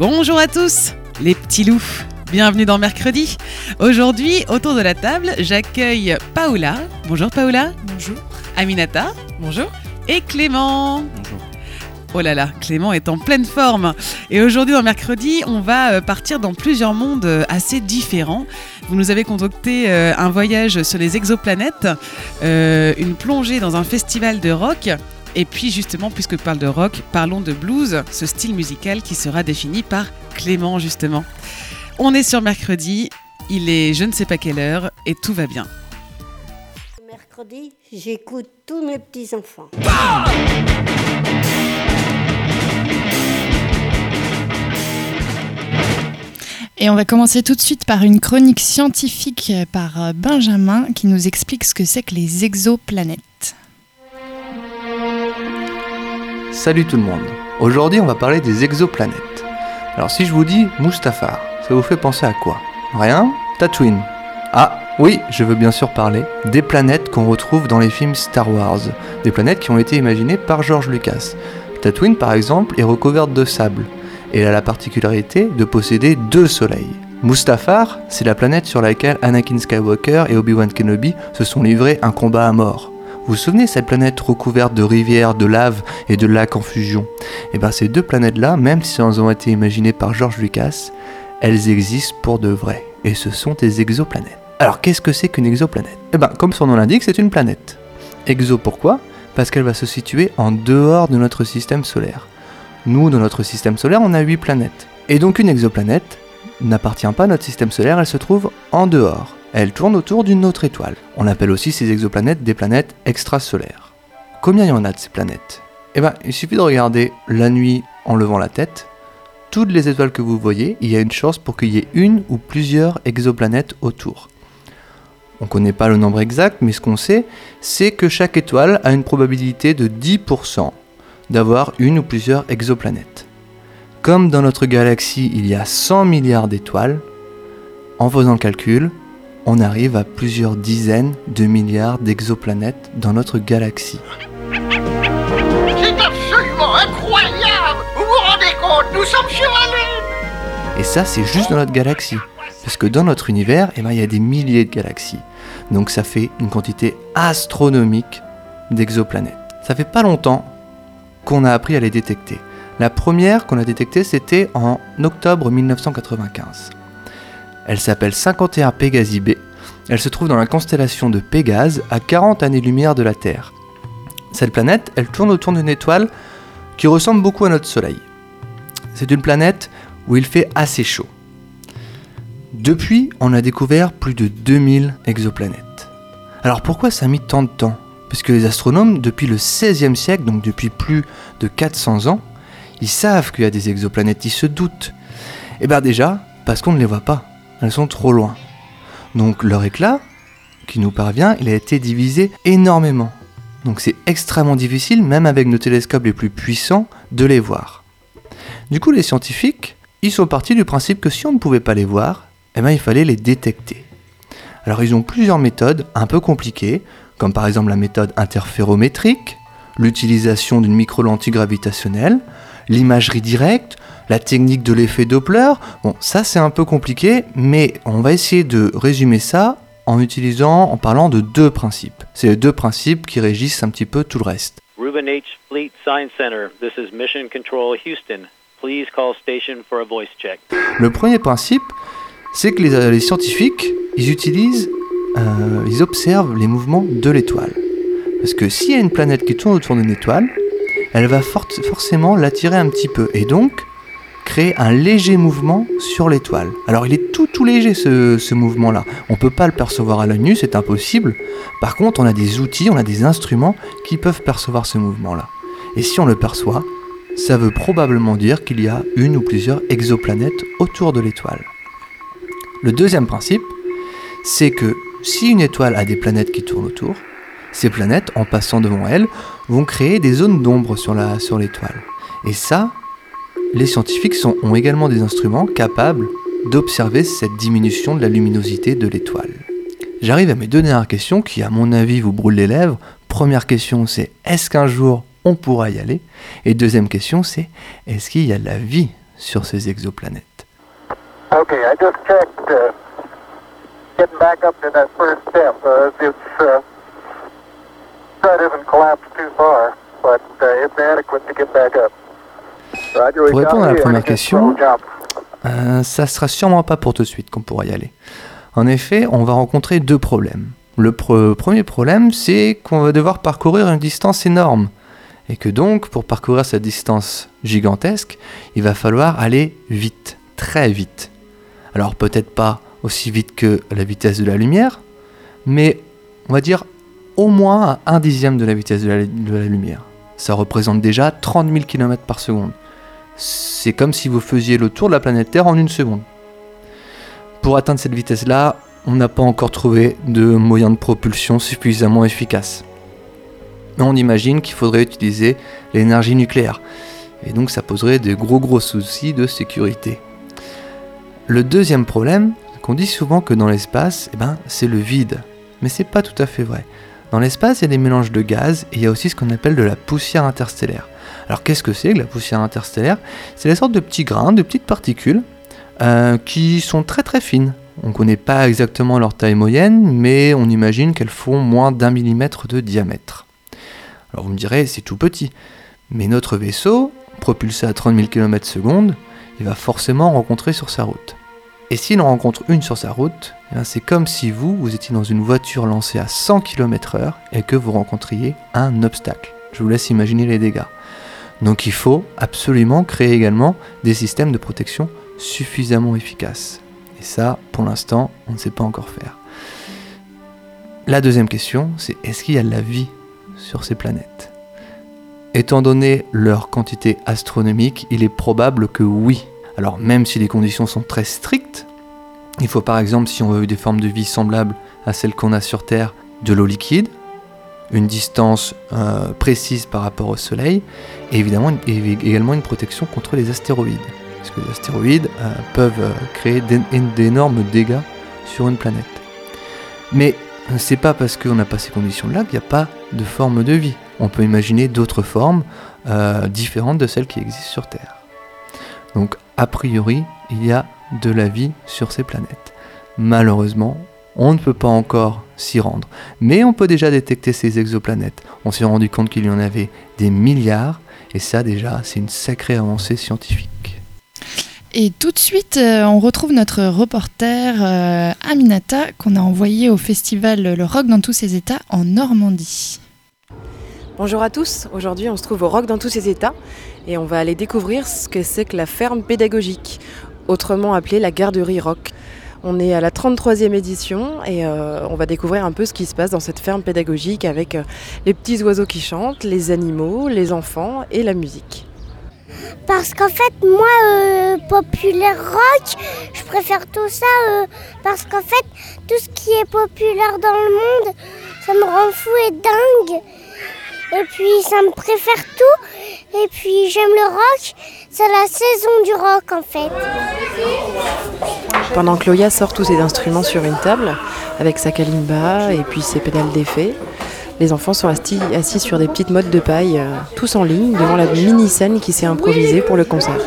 Bonjour à tous, les petits loups. Bienvenue dans Mercredi. Aujourd'hui, autour de la table, j'accueille Paola. Bonjour Paola. Bonjour. Aminata. Bonjour. Et Clément. Bonjour. Oh là là, Clément est en pleine forme. Et aujourd'hui, dans Mercredi, on va euh, partir dans plusieurs mondes euh, assez différents. Vous nous avez concocté euh, un voyage sur les exoplanètes, une plongée dans un festival de rock. Et puis justement, puisque je parle de rock, parlons de blues, ce style musical qui sera défini par Clément justement. On est sur mercredi, il est je ne sais pas quelle heure et tout va bien. Mercredi, j'écoute tous mes petits-enfants. Et on va commencer tout de suite par une chronique scientifique par euh, Benjamin qui nous explique ce que c'est que les exoplanètes. Salut tout le monde. Aujourd'hui, on va parler des exoplanètes. Alors si je vous dis Mustafar, ça vous fait penser à quoi? Rien? Tatooine. Ah, oui, je veux bien sûr parler des planètes qu'on retrouve dans les films Star Wars, des planètes qui ont été imaginées par George Lucas. Tatooine par exemple est recouverte de sable et elle a la particularité de posséder deux soleils. Mustafar, c'est la planète sur laquelle Anakin Skywalker et Obi-Wan Kenobi se sont livrés un combat à mort. Vous vous souvenez cette planète recouverte de rivières, de lave et de lacs en fusion? Et bien ces deux planètes-là, même si elles ont été imaginées par George Lucas, elles existent pour de vrai. Et ce sont des exoplanètes. Alors qu'est-ce que c'est qu'une exoplanète? Eh bien comme son nom l'indique, c'est une planète. Exo pourquoi? Parce qu'elle va se situer en dehors de notre système solaire. Nous, dans notre système solaire, on a 8 planètes. Et donc une exoplanète n'appartient pas à notre système solaire, elle se trouve en dehors. Elle tourne autour d'une autre étoile. On appelle aussi ces exoplanètes des planètes extrasolaires. Combien il y en a de ces planètes? Eh bien, il suffit de regarder la nuit en levant la tête. Toutes les étoiles que vous voyez, il y a une chance pour qu'il y ait une ou plusieurs exoplanètes autour. On ne connaît pas le nombre exact, mais ce qu'on sait, c'est que chaque étoile a une probabilité de 10% d'avoir une ou plusieurs exoplanètes. Comme dans notre galaxie, il y a 100 milliards d'étoiles, en faisant le calcul, on arrive à plusieurs dizaines de milliards d'exoplanètes dans notre galaxie. C'est absolument incroyable Vous vous rendez compte? Nous sommes sur la Lune Et ça, c'est juste dans notre galaxie. Parce que dans notre univers, eh ben, il y a des milliers de galaxies. Donc ça fait une quantité astronomique d'exoplanètes. Ça fait pas longtemps qu'on a appris à les détecter. La première qu'on a détectée, c'était en octobre 1995. Elle s'appelle 51 Pégasi B. Elle se trouve dans la constellation de Pégase, à 40 années-lumière de la Terre. Cette planète, elle tourne autour d'une étoile qui ressemble beaucoup à notre Soleil. C'est une planète où il fait assez chaud. Depuis, on a découvert plus de 2000 exoplanètes. Alors pourquoi ça a mis tant de temps? Parce que les astronomes, depuis le 16e siècle, donc depuis plus de 400 ans, ils savent qu'il y a des exoplanètes, ils se doutent. Et bien déjà, parce qu'on ne les voit pas, elles sont trop loin. Donc leur éclat, qui nous parvient, il a été divisé énormément. Donc c'est extrêmement difficile, même avec nos télescopes les plus puissants, de les voir. Du coup, les scientifiques, ils sont partis du principe que si on ne pouvait pas les voir, eh ben, il fallait les détecter. Alors ils ont plusieurs méthodes un peu compliquées, comme par exemple la méthode interférométrique, l'utilisation d'une micro-lentille gravitationnelle, l'imagerie directe, la technique de l'effet Doppler. Bon, ça c'est un peu compliqué, mais on va essayer de résumer ça en utilisant, en parlant de deux principes. C'est les deux principes qui régissent un petit peu tout le reste. Reuben H. Fleet Science Center. This is Mission Control Houston. Please call station for a voice check. Le premier principe, c'est que les, les scientifiques, ils utilisent, euh, ils observent les mouvements de l'étoile. Parce que s'il y a une planète qui tourne autour d'une étoile, elle va for- forcément l'attirer un petit peu. Et donc, crée un léger mouvement sur l'étoile. Alors il est tout tout léger ce, mouvement-là. On ne peut pas le percevoir à l'œil nu, c'est impossible. Par contre, on a des outils, on a des instruments qui peuvent percevoir ce mouvement-là. Et si on le perçoit, ça veut probablement dire qu'il y a une ou plusieurs exoplanètes autour de l'étoile. Le deuxième principe, c'est que si une étoile a des planètes qui tournent autour, ces planètes, en passant devant elle, vont créer des zones d'ombre sur l'étoile. Et ça, les scientifiques ont également des instruments capables d'observer cette diminution de la luminosité de l'étoile. J'arrive à mes deux dernières questions qui, à mon avis, vous brûlent les lèvres. Première question, c'est est-ce qu'un jour on pourra y aller? Et deuxième question, c'est est-ce qu'il y a de la vie sur ces exoplanètes? Okay, I just checked. Uh, getting back up to that first step, uh, it's uh, collapsed too far, but uh, it's adequate to get back up. Pour répondre à la première question. Euh, ça sera sûrement pas pour tout de suite qu'on pourra y aller. En effet, on va rencontrer deux problèmes. Le pre- premier problème, c'est qu'on va devoir parcourir une distance énorme. Et que donc, pour parcourir cette distance gigantesque, il va falloir aller vite, très vite. Alors peut-être pas aussi vite que la vitesse de la lumière, mais on va dire au moins à un dixième de la vitesse de la, de la lumière. Ça représente déjà 30 000 km par seconde. C'est comme si vous faisiez le tour de la planète Terre en une seconde. Pour atteindre cette vitesse-là, on n'a pas encore trouvé de moyen de propulsion suffisamment efficace. Mais on imagine qu'il faudrait utiliser l'énergie nucléaire. Et donc ça poserait de gros gros soucis de sécurité. Le deuxième problème, qu'on dit souvent que dans l'espace, eh ben, c'est le vide. Mais c'est pas tout à fait vrai. Dans l'espace, il y a des mélanges de gaz et il y a aussi ce qu'on appelle de la poussière interstellaire. Alors qu'est-ce que c'est que la poussière interstellaire? C'est la sorte de petits grains, de petites particules euh, qui sont très très fines. On ne connaît pas exactement leur taille moyenne, mais on imagine qu'elles font moins d'un millimètre de diamètre. Alors vous me direz, c'est tout petit. Mais notre vaisseau, propulsé à 30 000 km secondes, il va forcément rencontrer sur sa route. Et s'il en rencontre une sur sa route, eh c'est comme si vous, vous étiez dans une voiture lancée à 100 km/h et que vous rencontriez un obstacle. Je vous laisse imaginer les dégâts. Donc il faut absolument créer également des systèmes de protection suffisamment efficaces. Et ça, pour l'instant, on ne sait pas encore faire. La deuxième question, c'est est-ce qu'il y a de la vie sur ces planètes? Étant donné leur quantité astronomique, il est probable que oui. Alors même si les conditions sont très strictes, il faut par exemple, si on veut des formes de vie semblables à celles qu'on a sur Terre, de l'eau liquide, une distance euh, précise par rapport au Soleil, et évidemment également une protection contre les astéroïdes. Parce que les astéroïdes euh, peuvent euh, créer d'é- d'énormes dégâts sur une planète. Mais c'est pas parce qu'on n'a pas ces conditions-là qu'il n'y a pas de forme de vie. On peut imaginer d'autres formes différentes de celles qui existent sur Terre. Donc, a priori, il y a de la vie sur ces planètes. Malheureusement, on ne peut pas encore s'y rendre. Mais on peut déjà détecter ces exoplanètes. On s'est rendu compte qu'il y en avait des milliards, et ça déjà, c'est une sacrée avancée scientifique. Et tout de suite, euh, on retrouve notre reporter euh, Aminata qu'on a envoyé au festival Le Rock dans tous ses états en Normandie. Bonjour à tous, aujourd'hui on se trouve au Rock dans tous ses états et on va aller découvrir ce que c'est que la ferme pédagogique, autrement appelée la garderie Rock. On est à la 33e édition et euh, on va découvrir un peu ce qui se passe dans cette ferme pédagogique avec euh, les petits oiseaux qui chantent, les animaux, les enfants et la musique. Parce qu'en fait, moi, euh, populaire rock, je préfère tout ça parce qu'en fait, tout ce qui est populaire dans le monde, ça me rend fou et dingue. Et puis, ça me préfère tout. Et puis, j'aime le rock. C'est la saison du rock, en fait. Pendant que Loya sort tous ses instruments sur une table avec sa kalimba et puis ses pédales d'effet, les enfants sont assis, assis sur des petites mottes de paille, euh, tous en ligne, devant la mini-scène qui s'est improvisée pour le concert.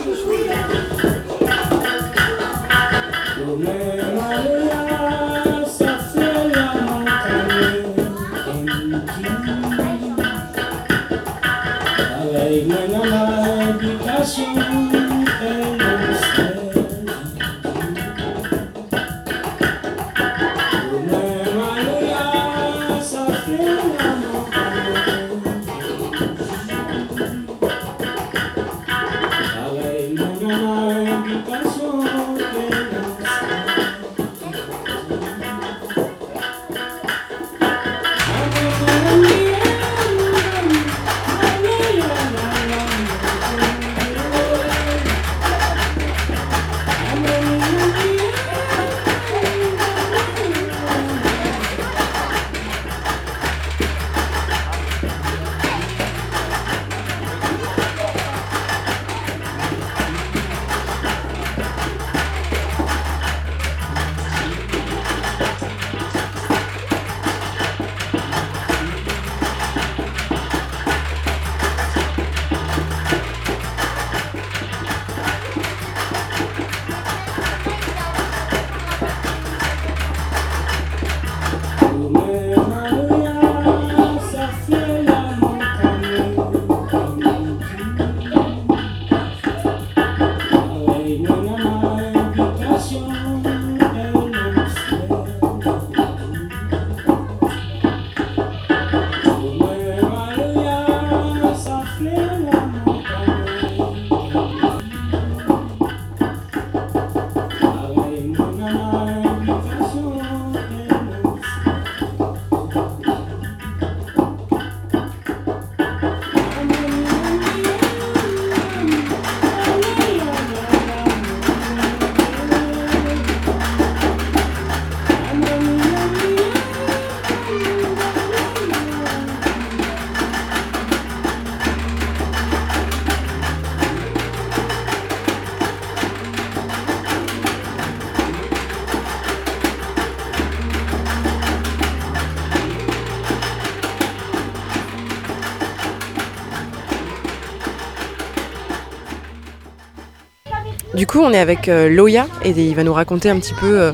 Avec euh, Loya et il va nous raconter un petit peu euh,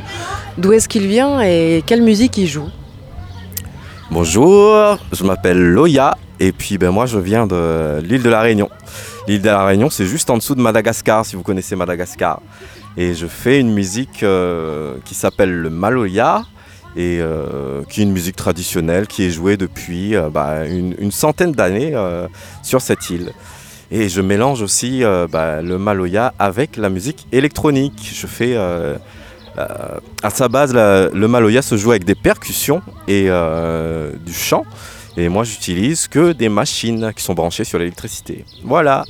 d'où est-ce qu'il vient et quelle musique il joue. Bonjour, je m'appelle Loya et puis ben, moi je viens de l'île de la Réunion. L'île de la Réunion, c'est juste en dessous de Madagascar, si vous connaissez Madagascar. Et je fais une musique euh, qui s'appelle le Maloya et qui est une musique traditionnelle qui est jouée depuis bah, une, centaine d'années sur cette île. Et je mélange aussi euh, bah, le Maloya avec la musique électronique. Je fais euh, euh, à sa base, la- le Maloya se joue avec des percussions et du chant. Et moi, j'utilise que des machines qui sont branchées sur l'électricité. Voilà.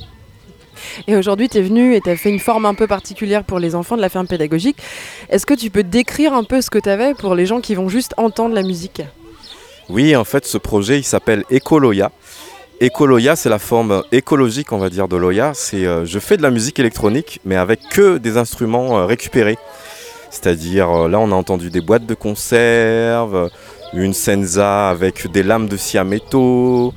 Et aujourd'hui, tu es venu et tu as fait une forme un peu particulière pour les enfants de la ferme pédagogique. Est-ce que tu peux décrire un peu ce que tu avais pour les gens qui vont juste entendre la musique? Oui, en fait, ce projet, il s'appelle Ecoloya. Ecoloya, c'est la forme écologique, on va dire, de Loya. C'est, euh, je fais de la musique électronique, mais avec que des instruments euh, récupérés. C'est-à-dire, euh, là, on a entendu des boîtes de conserve, une senza avec des lames de scie à métaux,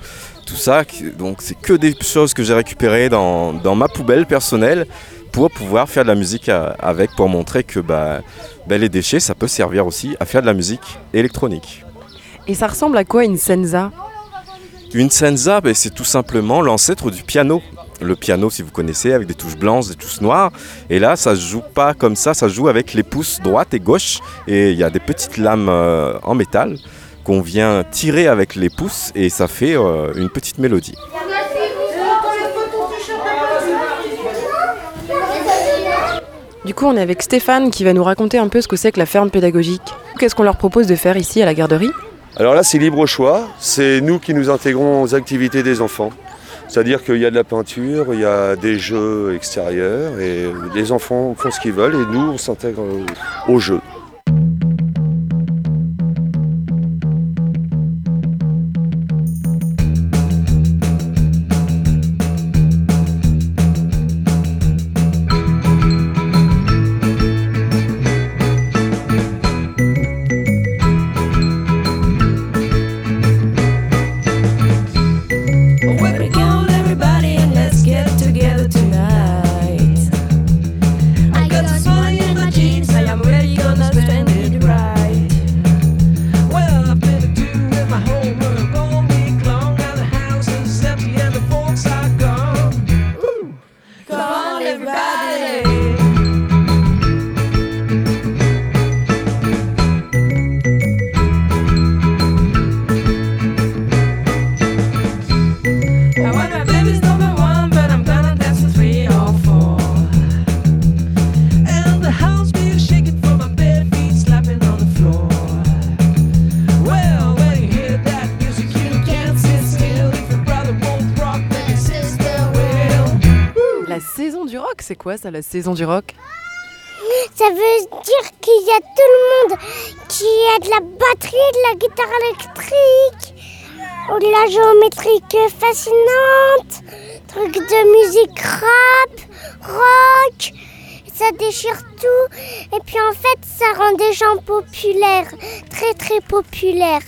tout ça. Donc, c'est que des choses que j'ai récupérées dans, ma poubelle personnelle pour pouvoir faire de la musique avec, pour montrer que bah, bah, les déchets, ça peut servir aussi à faire de la musique électronique. Et ça ressemble à quoi une senza? Une senza, ben, c'est tout simplement l'ancêtre du piano. Le piano, si vous connaissez, avec des touches blanches, des touches noires. Et là, ça se joue pas comme ça, ça joue avec les pouces droite et gauche. Et il y a des petites lames euh, en métal qu'on vient tirer avec les pouces et ça fait euh, une petite mélodie. Du coup, on est avec Stéphane qui va nous raconter un peu ce que c'est que la ferme pédagogique. Qu'est-ce qu'on leur propose de faire ici à la garderie? Alors là, c'est libre choix. C'est nous qui nous intégrons aux activités des enfants. C'est-à-dire qu'il y a de la peinture, il y a des jeux extérieurs, et les enfants font ce qu'ils veulent, et nous, on s'intègre au- aux c'est quoi ça, la saison du rock? Ça veut dire qu'il y a tout le monde qui a de la batterie, de la guitare électrique, ou de la géométrique fascinante, truc de musique rap, rock. Ça déchire tout. Et puis en fait, ça rend des gens populaires, très très populaires.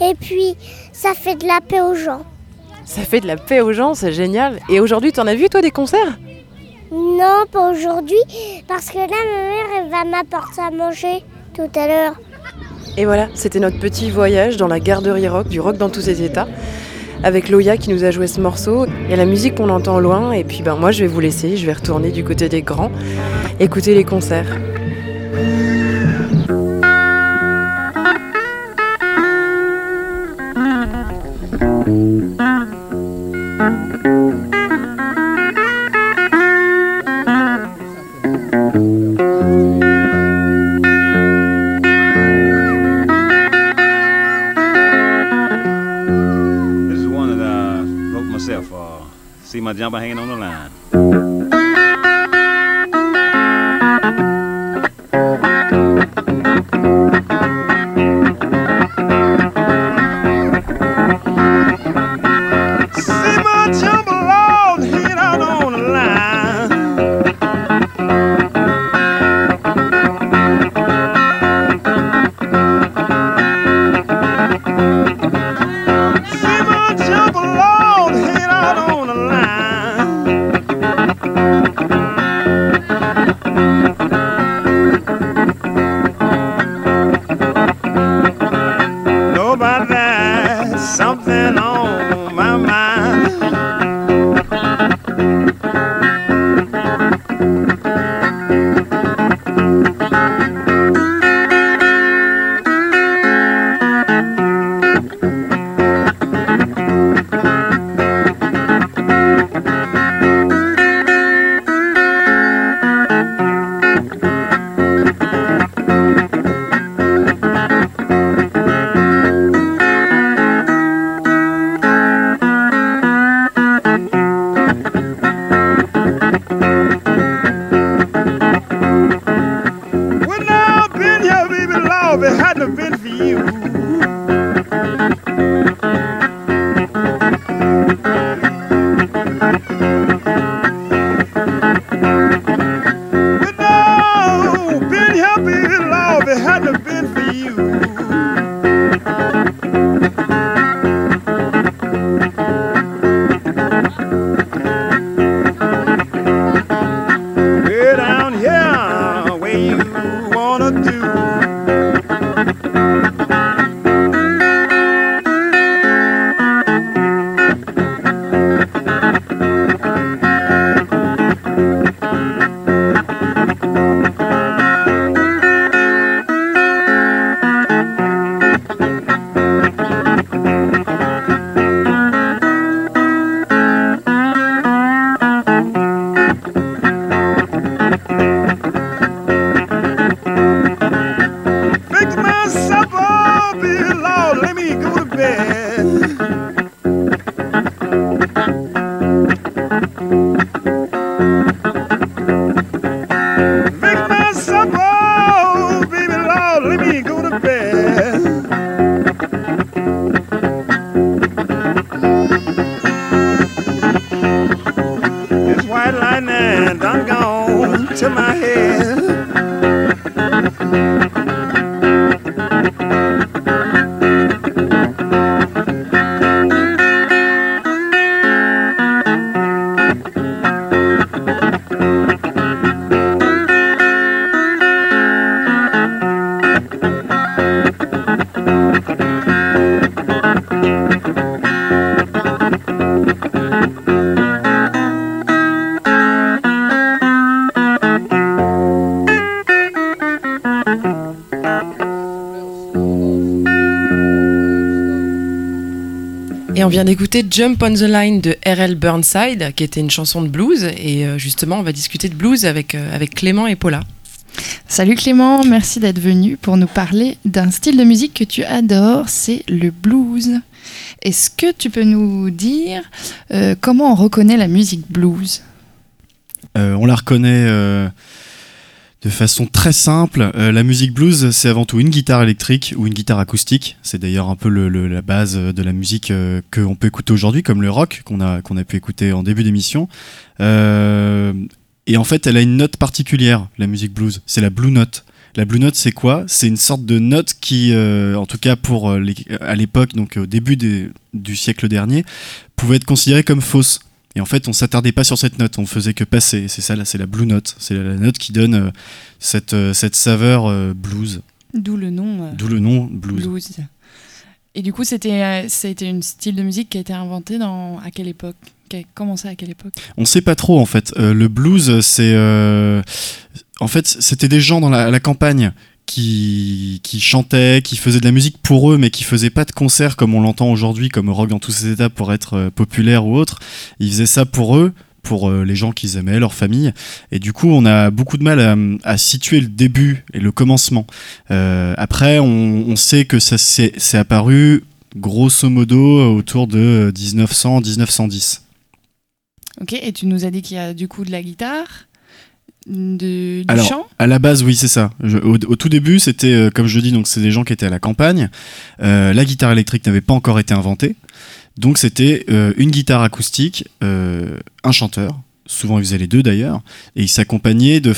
Et puis, ça fait de la paix aux gens. Ça fait de la paix aux gens, c'est génial. Et aujourd'hui, t'en as vu toi des concerts? Non, pas aujourd'hui, parce que là, ma mère, va m'apporter à manger tout à l'heure. Et voilà, c'était notre petit voyage dans la garderie rock, du rock dans tous ses états, avec Loya qui nous a joué ce morceau. Il y a la musique qu'on entend loin, et puis ben, moi je vais vous laisser, je vais retourner du côté des grands, écouter les concerts. mà ra bà hay nó là Et on vient d'écouter Jump on the Line de R.L. Burnside, qui était une chanson de blues. Et euh, justement, on va discuter de blues avec, euh, avec Clément et Paula. Salut Clément, merci d'être venu pour nous parler d'un style de musique que tu adores, c'est le blues. Est-ce que tu peux nous dire euh, comment on reconnaît la musique blues? Euh, on la reconnaît euh, de façon très simple. Euh, la musique blues, c'est avant tout une guitare électrique ou une guitare acoustique. C'est d'ailleurs un peu la base de la musique euh, qu'on peut écouter aujourd'hui, comme le rock qu'on a, pu écouter en début d'émission. Euh, et en fait, elle a une note particulière, la musique blues. C'est la blue note. La blue note, c'est quoi? C'est une sorte de note qui, en tout cas pour à l'époque, donc au début du siècle dernier, pouvait être considérée comme fausse. Et en fait, on s'attardait pas sur cette note, on faisait que passer. C'est ça, là, c'est la blue note. C'est la note qui donne euh, cette, euh, cette saveur euh, blues. D'où le nom. D'où le nom blues. blues. Et du coup, c'était c'était une style de musique qui a été inventé dans à quelle époque? Qui a commencé à quelle époque? On sait pas trop en fait. Euh, le blues, c'est euh, en fait c'était des gens dans la campagne qui, chantaient, qui faisaient de la musique pour eux, mais qui faisaient pas de concert comme on l'entend aujourd'hui, comme rock dans tous ses états pour être euh, populaire ou autre. Ils faisaient ça pour eux, pour euh, les gens qu'ils aimaient, leur famille. Et du coup, on a beaucoup de mal à, situer le début et le commencement. Euh, après, on, on sait que ça s'est apparu grosso modo autour de 1900-1910. Ok, et tu nous as dit qu'il y a du coup de la guitare, de, du Alors, à la base, oui, c'est ça. Je- au, au tout début, c'était, euh, comme je dis, donc c'est des gens qui étaient à la campagne. Euh, la guitare électrique n'avait pas encore été inventée. Donc, c'était euh, une guitare acoustique, un chanteur. Souvent, ils faisaient les deux d'ailleurs. Et ils s'accompagnaient de,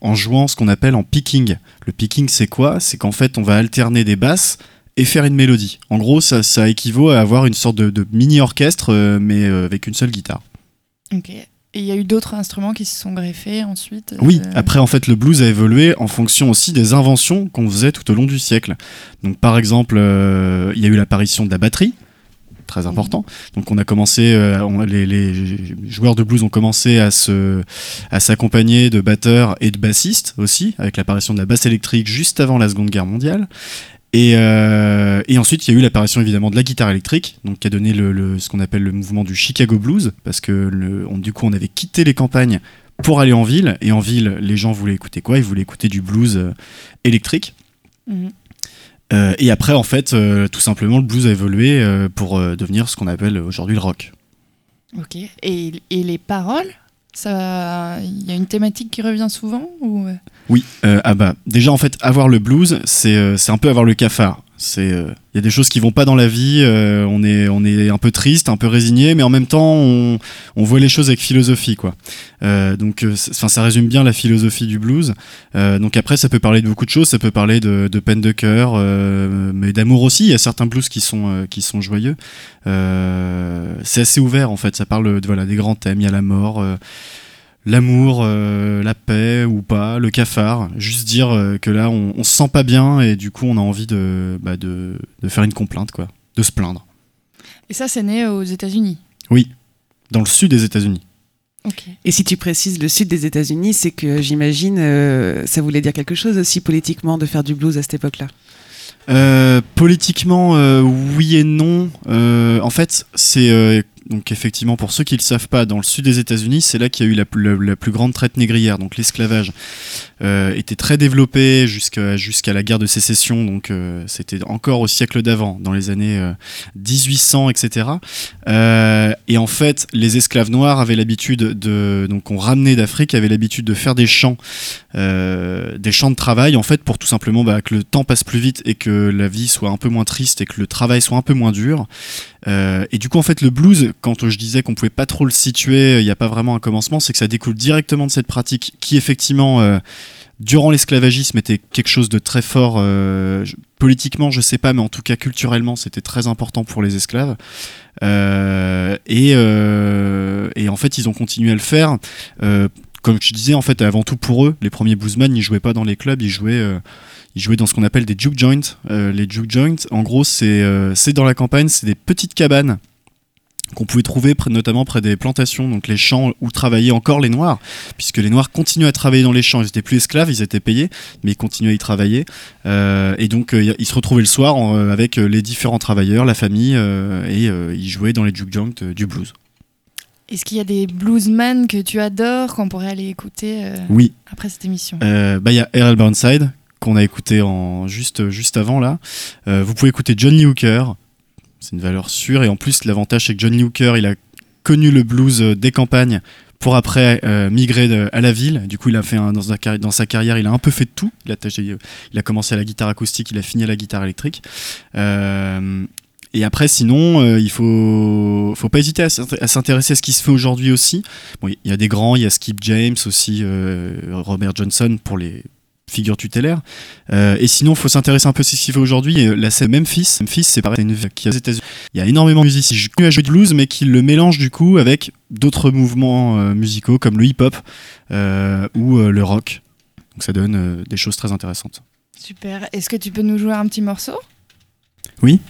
en jouant ce qu'on appelle en picking. Le picking, c'est quoi? C'est qu'en fait, on va alterner des basses et faire une mélodie. En gros, ça, ça équivaut à avoir une sorte de, de mini-orchestre, mais avec une seule guitare. Ok. Et il y a eu d'autres instruments qui se sont greffés ensuite. Oui, euh, après en fait le blues a évolué en fonction aussi des inventions qu'on faisait tout au long du siècle. Donc par exemple, euh, il y a eu l'apparition de la batterie, très important. Donc on a commencé, euh, on- les, les joueurs de blues ont commencé à se, à s'accompagner de batteurs et de bassistes aussi, avec l'apparition de la basse électrique juste avant la Seconde Guerre mondiale. Et, euh, et ensuite, il y a eu l'apparition évidemment de la guitare électrique, donc qui a donné le, le- ce qu'on appelle le mouvement du Chicago Blues, parce que le, on- du coup, on avait quitté les campagnes pour aller en ville, et en ville, les gens voulaient écouter quoi? Ils voulaient écouter du blues euh, électrique. Mhm. Euh, et après, en fait, euh, tout simplement, le blues a évolué pour devenir ce qu'on appelle aujourd'hui le rock. Ok. Et, et les paroles? Ça, il y a une thématique qui revient souvent ou euh, Oui, euh, ah bah déjà en fait avoir le blues c'est euh, c'est un peu avoir le cafard. C'est euh, il y a des choses qui vont pas dans la vie, euh, on est on est un peu triste, un peu résigné, mais en même temps on, on voit les choses avec philosophie quoi. Euh, donc euh, enfin ça résume bien la philosophie du blues. Euh, donc après ça peut parler de beaucoup de choses, ça peut parler de, de peine de cœur, euh, mais d'amour aussi. Il y a certains blues qui sont euh, qui sont joyeux. Euh, c'est assez ouvert en fait. Ça parle de, voilà des grands thèmes. Il y a la mort. L'amour, euh, la paix ou pas, le cafard, juste dire euh, que là on, on se sent pas bien et du coup on a envie de, bah, de, de faire une complainte, quoi, de se plaindre. Et ça, c'est né aux États-Unis? Oui, dans le sud des États-Unis. Et si tu précises le sud des États-Unis, c'est que j'imagine euh, ça voulait dire quelque chose aussi politiquement de faire du blues à cette époque-là? Euh, politiquement, euh, oui et non. Euh, en fait, c'est euh, donc effectivement pour ceux qui le savent pas, dans le sud des États-Unis, c'est là qu'il y a eu la, plus- grande traite négrière. Donc l'esclavage euh, était très développé jusqu'à la guerre de sécession. Donc euh, c'était encore au siècle d'avant, dans les années euh, 1800, etc. Euh, et en fait, les esclaves noirs avaient l'habitude de donc on ramenait d'Afrique avaient l'habitude de faire des champs, des champs de travail en fait pour tout simplement bah, que le temps passe plus vite et que la vie soit un peu moins triste et que le travail soit un peu moins dur. Euh, et du coup, en fait, le blues, quand je disais qu'on pouvait pas trop le situer, il n'y a pas vraiment un commencement, c'est que ça découle directement de cette pratique qui, effectivement, euh, durant l'esclavagisme, était quelque chose de très fort. euh, politiquement, je sais pas, mais en tout cas culturellement, c'était très important pour les esclaves. Euh, euh, et en fait, ils ont continué à le faire. Comme je disais, en fait, avant tout pour eux, les premiers bluesmen, ils jouaient pas dans les clubs, ils jouaient, euh, ils jouaient dans ce qu'on appelle des juke joints. Euh, les juke joints, en gros, c'est euh, c'est dans la campagne, c'est des petites cabanes qu'on pouvait trouver notamment près des plantations, donc les champs où travaillaient encore les Noirs, puisque les Noirs continuaient à travailler dans les champs. Ils étaient plus esclaves, ils étaient payés, mais ils continuaient à y travailler. Et donc ils se retrouvaient le soir avec les différents travailleurs, la famille, et ils jouaient dans les juke joints du blues. Est-ce qu'il y a des bluesmen que tu adores qu'on pourrait aller écouter euh, Oui. après cette émission? Euh, bah, il y a R.L. Burnside qu'on a écouté en juste juste avant là. Euh, vous pouvez écouter John Lee Hooker. C'est une valeur sûre et en plus l'avantage c'est que John Lee Hooker il a connu le blues euh, des campagnes pour après migrer de- à la ville. Du coup il a fait un- dans, sa carri- dans sa carrière il a un peu fait de tout. Il a, il a commencé à la guitare acoustique, il a fini à la guitare électrique. Et après, sinon, euh, il faut, faut pas hésiter à s'int- à s'intéresser à ce qui se fait aujourd'hui aussi. Bon, il y a des grands, il y a Skip James aussi, euh, Robert Johnson pour les figures tutélaires. Euh, et sinon, il faut s'intéresser un peu à ce qui se fait aujourd'hui. La scène Memphis, Memphis, c'est pareil, une qui aux États-Unis. Il y a énormément de musiciens qui continuent à du blues, mais qui le mélangent du coup avec d'autres mouvements musicaux comme le hip-hop ou le rock. Donc ça donne des choses très intéressantes. Super. Est-ce que tu peux nous jouer un petit morceau? Oui.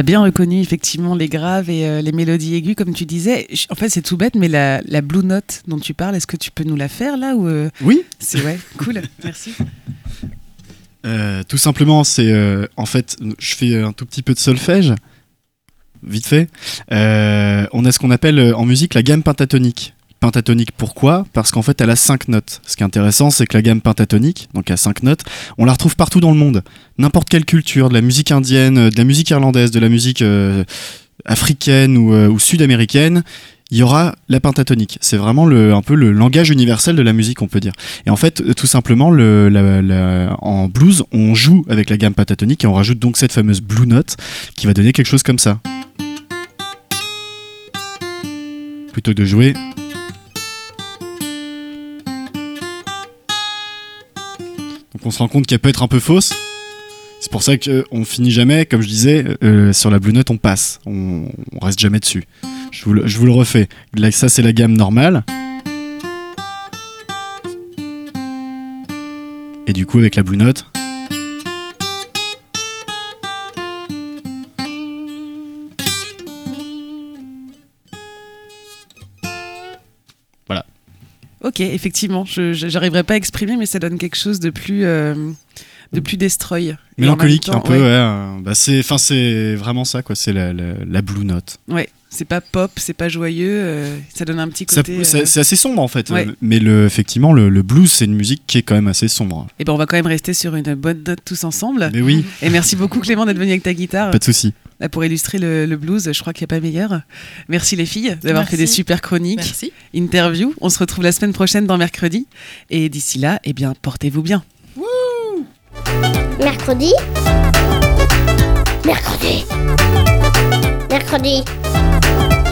A bien reconnu effectivement les graves et euh, les mélodies aiguës, comme tu disais. En fait, c'est tout bête, mais la, la blue note dont tu parles, est-ce que tu peux nous la faire là ou euh, Oui. C'est ouais, cool. Merci. Euh, tout simplement, c'est en fait, je fais un tout petit peu de solfège, vite fait. On a ce qu'on appelle en musique la gamme pentatonique. Pentatonique, pourquoi? Parce qu'en fait, elle a cinq notes. Ce qui est intéressant, c'est que la gamme pentatonique, donc à cinq notes, on la retrouve partout dans le monde. N'importe quelle culture, de la musique indienne, euh, de la musique irlandaise, de la musique euh, africaine ou, euh, ou sud-américaine, il y aura la pentatonique. C'est vraiment le, un peu le langage universel de la musique, on peut dire. Et en fait, tout simplement, en blues, on joue avec la gamme pentatonique et on rajoute donc cette fameuse blue note qui va donner quelque chose comme ça. Plutôt que de jouer. On se rend compte qu'elle peut être un peu fausse. C'est pour ça qu'on finit jamais, comme je disais, euh, sur la blue note on passe, on, reste jamais dessus. Je vous le, le refais. Ça c'est la gamme normale. Et du coup avec la blue note. Ok, effectivement, je j'arriverai pas à exprimer, mais ça donne quelque chose de plus, euh, de plus destroy. Mélancolique un peu, ouais. ouais. bah, c'est vraiment ça, quoi. C'est la, la, la blue note. Ouais, c'est pas pop, c'est pas joyeux, euh, ça donne un petit côté. c'est, euh, c'est assez sombre en fait. ouais. euh, Mais le, effectivement, le, le blues, c'est une musique qui est quand même assez sombre. Eh ben, on va quand même rester sur une bonne note tous ensemble. Mais oui. Et merci beaucoup Clément d'être venu avec ta guitare. Pas de souci. Là, pour illustrer le, le blues, je crois qu'il n'y a pas meilleur. Merci les filles d'avoir fait des super chroniques, Merci. interviews. On se retrouve la semaine prochaine dans mercredi. Et d'ici là, eh bien, portez-vous bien. Mercredi. Mercredi. Mercredi.